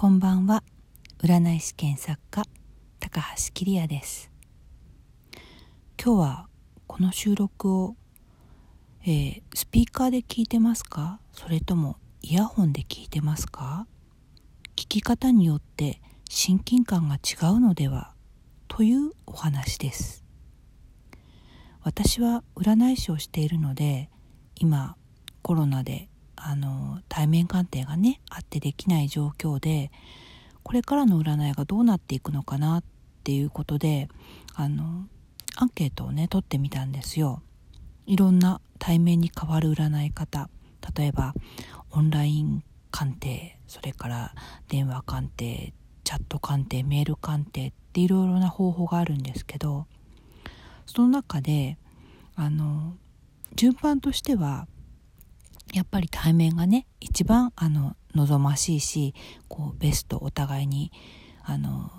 こんばんは。占い師兼作家高橋桐也です。今日はこの収録を、えー、スピーカーで聞いてますか？それともイヤホンで聞いてますか？聞き方によって親近感が違うのでは？というお話です。私は占い師をしているので今コロナであの対面鑑定がねあってできない状況でこれからの占いがどうなっていくのかなっていうことであのアンケートをね取ってみたんですよ。いろんな対面に変わる占い方例えばオンライン鑑定それから電話鑑定チャット鑑定メール鑑定っていろいろな方法があるんですけどその中であの順番としてはやっぱり対面がね一番あの望ましいしこうベストお互いにあの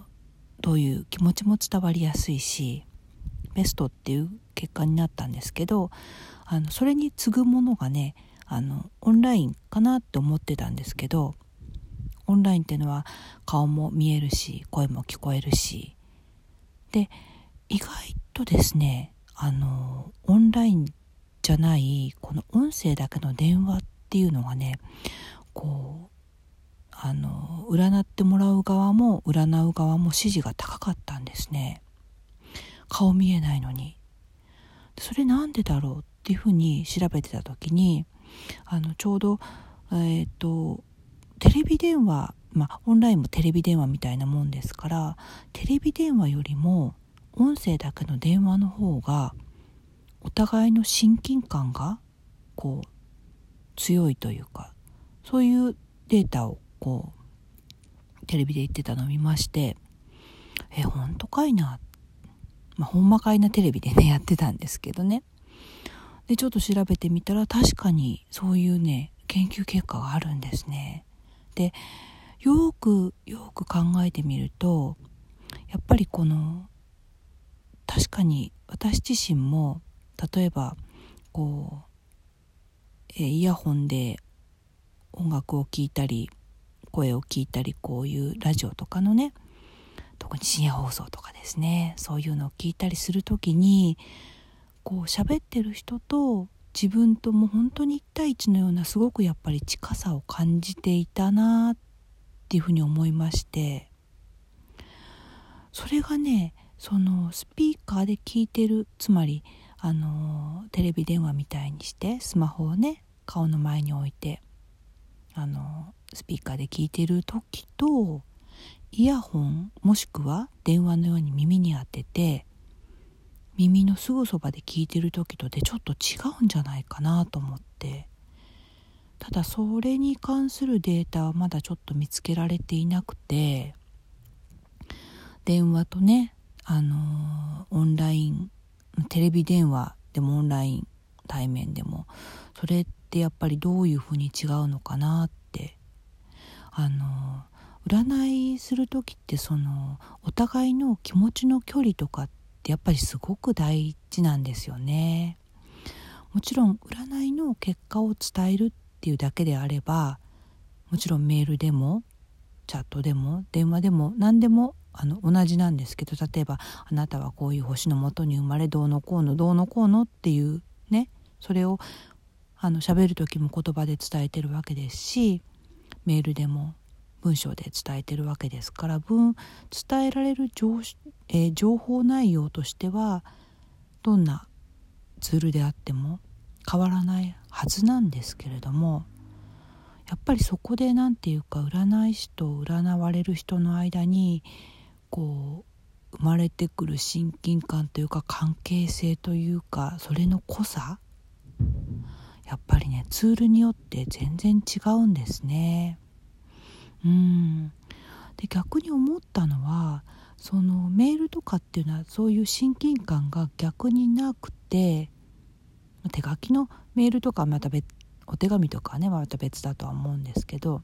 どういう気持ちも伝わりやすいしベストっていう結果になったんですけどあのそれに次ぐものがねあのオンラインかなって思ってたんですけどオンラインっていうのは顔も見えるし声も聞こえるしで意外とですねあのオンラインじゃないこの音声だけの電話っていうのがねこうあの占ってもらう側も占う側も支持が高かったんですね。顔見えないのに。それなんでだろうっていうふうに調べてた時にあのちょうどえっ、ー、とテレビ電話まあオンラインもテレビ電話みたいなもんですからテレビ電話よりも音声だけの電話の方がお互いの親近感がこう強いというかそういうデータをこうテレビで言ってたのを見ましてえ本当かいな？まあほんまかいなテレビでねやってたんですけどね。でちょっと調べてみたら確かにそういうね研究結果があるんですね。でよくよく考えてみるとやっぱりこの確かに私自身も例えばこう、えイヤホンで音楽を聴いたり声を聞いたりこういうラジオとかのね特に深夜放送とかですねそういうのを聞いたりする時にこう喋ってる人と自分とも本当に1対1のようなすごくやっぱり近さを感じていたなっていうふうに思いましてそれがねそのスピーカーで聞いてるつまりあのテレビ電話みたいにしてスマホをね顔の前に置いてあのスピーカーで聞いてる時とイヤホンもしくは電話のように耳に当てて耳のすぐそばで聞いてる時とでちょっと違うんじゃないかなと思ってただそれに関するデータはまだちょっと見つけられていなくて電話とねあのオンラインテレビ電話でもオンライン対面でもそれってやっぱりどういうふうに違うのかなってあの占いする時ってそのお互いの気持ちの距離とかってやっぱりすごく大事なんですよね。もちろん占いの結果を伝えるっていうだけであればもちろんメールでもチャットでも電話でも何でもあの同じなんですけど例えば「あなたはこういう星のもとに生まれどうのこうのどうのこうの」っていうねそれをあの喋る時も言葉で伝えてるわけですしメールでも文章で伝えてるわけですから文伝えられる情,、えー、情報内容としてはどんなツールであっても変わらないはずなんですけれどもやっぱりそこで何て言うか占い師と占われる人の間にこう生まれてくる親近感というか関係性というかそれの濃さやっぱりねツールによって全然違うんですね。うんで逆に思ったのはそのメールとかっていうのはそういう親近感が逆になくて手書きのメールとかまた別お手紙とかねまた別だとは思うんですけど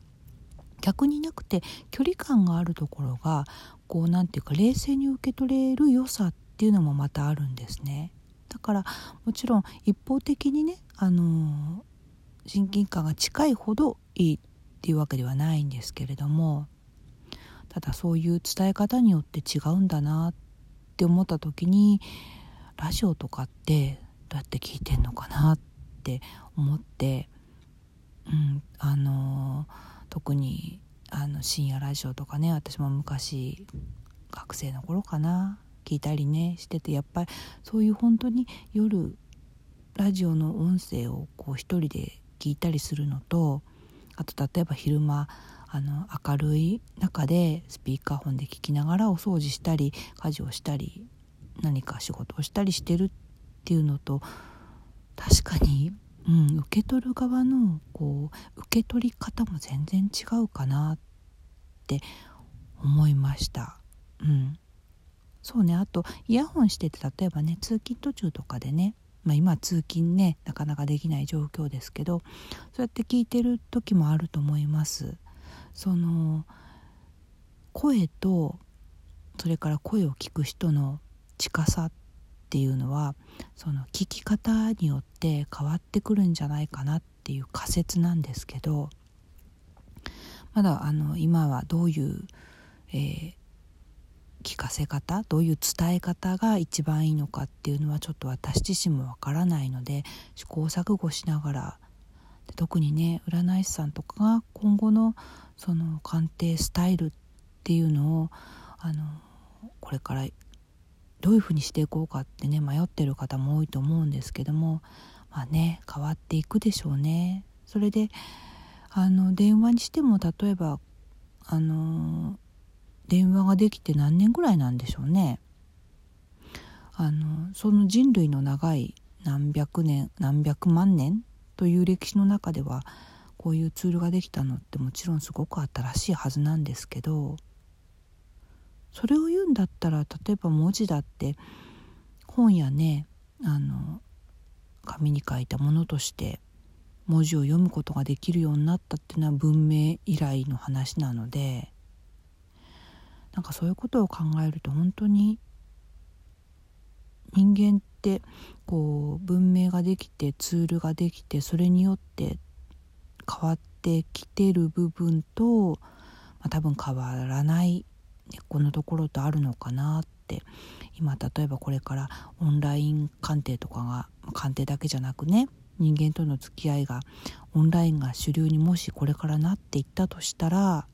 逆になくて距離感があるところがこう何て言うか冷静に受け取れる良さっていうのもまたあるんですね。だからもちろん一方的にねあの親近感が近いほどいいっていうわけではないんですけれどもただそういう伝え方によって違うんだなって思った時にラジオとかってどうやって聞いてんのかなって思って、うん、あの特にあの深夜ラジオとかね私も昔学生の頃かな。聞いたりねしててやっぱりそういう本当に夜ラジオの音声をこう一人で聞いたりするのとあと例えば昼間あの明るい中でスピーカーフォンで聞きながらお掃除したり家事をしたり何か仕事をしたりしてるっていうのと確かに、うん、受け取る側のこう受け取り方も全然違うかなって思いました。うん、そうねあとイヤホンしてて例えばね通勤途中とかでねまあ、今通勤ねなかなかできない状況ですけどそうやって聞いてる時もあると思います。その声とそれから声を聞く人の近さっっていうのはその聞き方によって変わってくるんじゃないかなっていう仮説なんですけどまだあの今はどういう、えー、聞かせ方どういう伝え方が一番いいのかっていうのはちょっと私自身もわからないので試行錯誤しながら特にね占い師さんとかが今後のその鑑定スタイルっていうのをあのこれからどういうふうにしていこうかってね迷ってる方も多いと思うんですけどもまあね変わっていくでしょうね。それであの電話にしても例えばあの電話ができて何年ぐらいなんでしょうね。あのその人類の長い何百年何百万年という歴史の中ではこういうツールができたのってもちろんすごく新しいはずなんですけどそれを言うんだったら例えば文字だって本やねあの紙に書いたものとして文字を読むことができるようになったっていうのは文明以来の話なのでなんかそういうことを考えると本当に人間ってこう文明ができてツールができてそれによって変わってきてる部分と、まあ、多分変わらない根っこのところとあるのかなって。今例えばこれからオンライン鑑定とかが鑑定だけじゃなくね人間との付き合いがオンラインが主流にもしこれからなっていったとしたら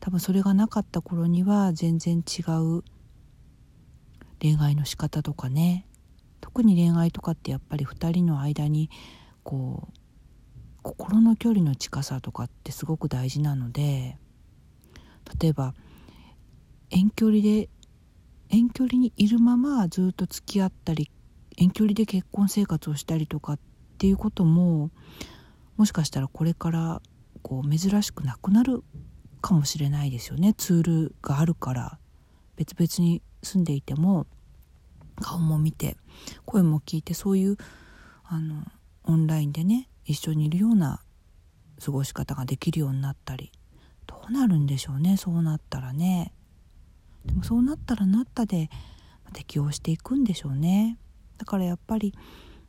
多分それがなかった頃には全然違う恋愛の仕方とかね特に恋愛とかってやっぱり2人の間にこう心の距離の近さとかってすごく大事なので例えば遠距離で遠距離にいるままずっと付き合ったり遠距離で結婚生活をしたりとかっていうことももしかしたらこれからこう珍しくなくなるかもしれないですよね。ツールがあるから。別々に住んでいても顔も見て声も聞いてそういうあのオンラインでね一緒にいるような過ごし方ができるようになったり。どうなるんでしょうね。そうなったらね。でもそうなったらなったで適応していくんでしょうね。だからやっぱり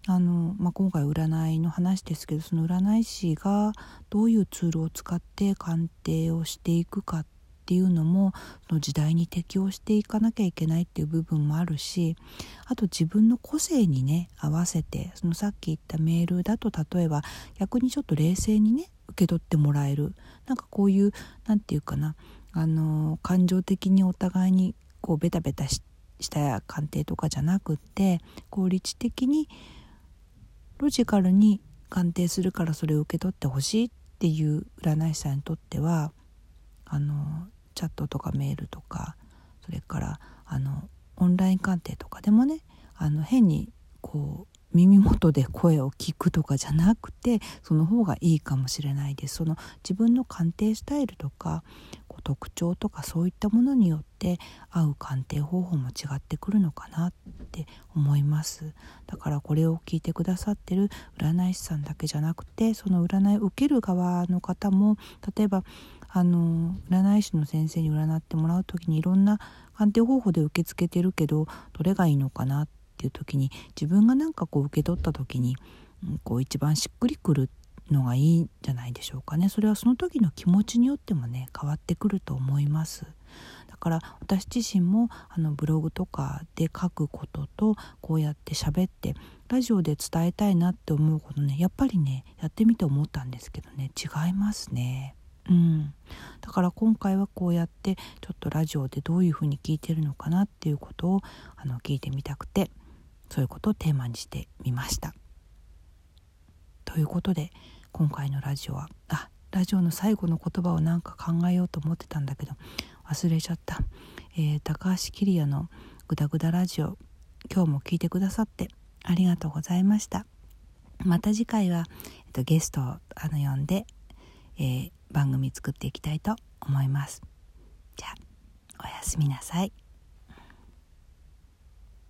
あの、まあ、今回占いの話ですけどその占い師がどういうツールを使って鑑定をしていくかっていうのもその時代に適応していかなきゃいけないっていう部分もあるしあと自分の個性にね合わせてそのさっき言ったメールだと例えば逆にちょっと冷静にね受け取ってもらえる。なんかこういう何て言うかなあの感情的にお互いにこうベタベタした鑑定とかじゃなくって効率的にロジカルに鑑定するからそれを受け取ってほしいっていう占い師さんにとってはあのチャットとかメールとかそれからあのオンライン鑑定とかでもねあの変にこう耳元で声を聞くとかじゃなくてその方がいいかもしれないです。その自分の鑑定スタイルとか特徴とかそういったものによって合う鑑定方法も違ってくるのかなって思います。だからこれを聞いてくださってる占い師さんだけじゃなくてその占いを受ける側の方も例えばあの占い師の先生に占ってもらう時にいろんな鑑定方法で受け付けてるけどどれがいいのかなっていう時に自分が何かこう受け取った時に、こう一番しっくりくるのがいいんじゃないでしょうかね。それはその時の気持ちによってもね変わってくると思います。だから私自身もあのブログとかで書くこととこうやって喋ってラジオで伝えたいなって思うことねやっぱりねやってみて思ったんですけどね。違いますね。うん、だから今回はこうやってちょっとラジオでどういうふうに聞いてるのかなっていうことをあの聞いてみたくてそういうことをテーマにしてみました。ということで今回のラジオはあラジオの最後の言葉をなんか考えようと思ってたんだけど忘れちゃった、えー、高橋キリアのグダグダラジオ今日も聞いてくださってありがとうございました。また次回は、えっと、ゲストをあの呼んで、えー、番組作っていきたいと思います。じゃあおやすみなさい。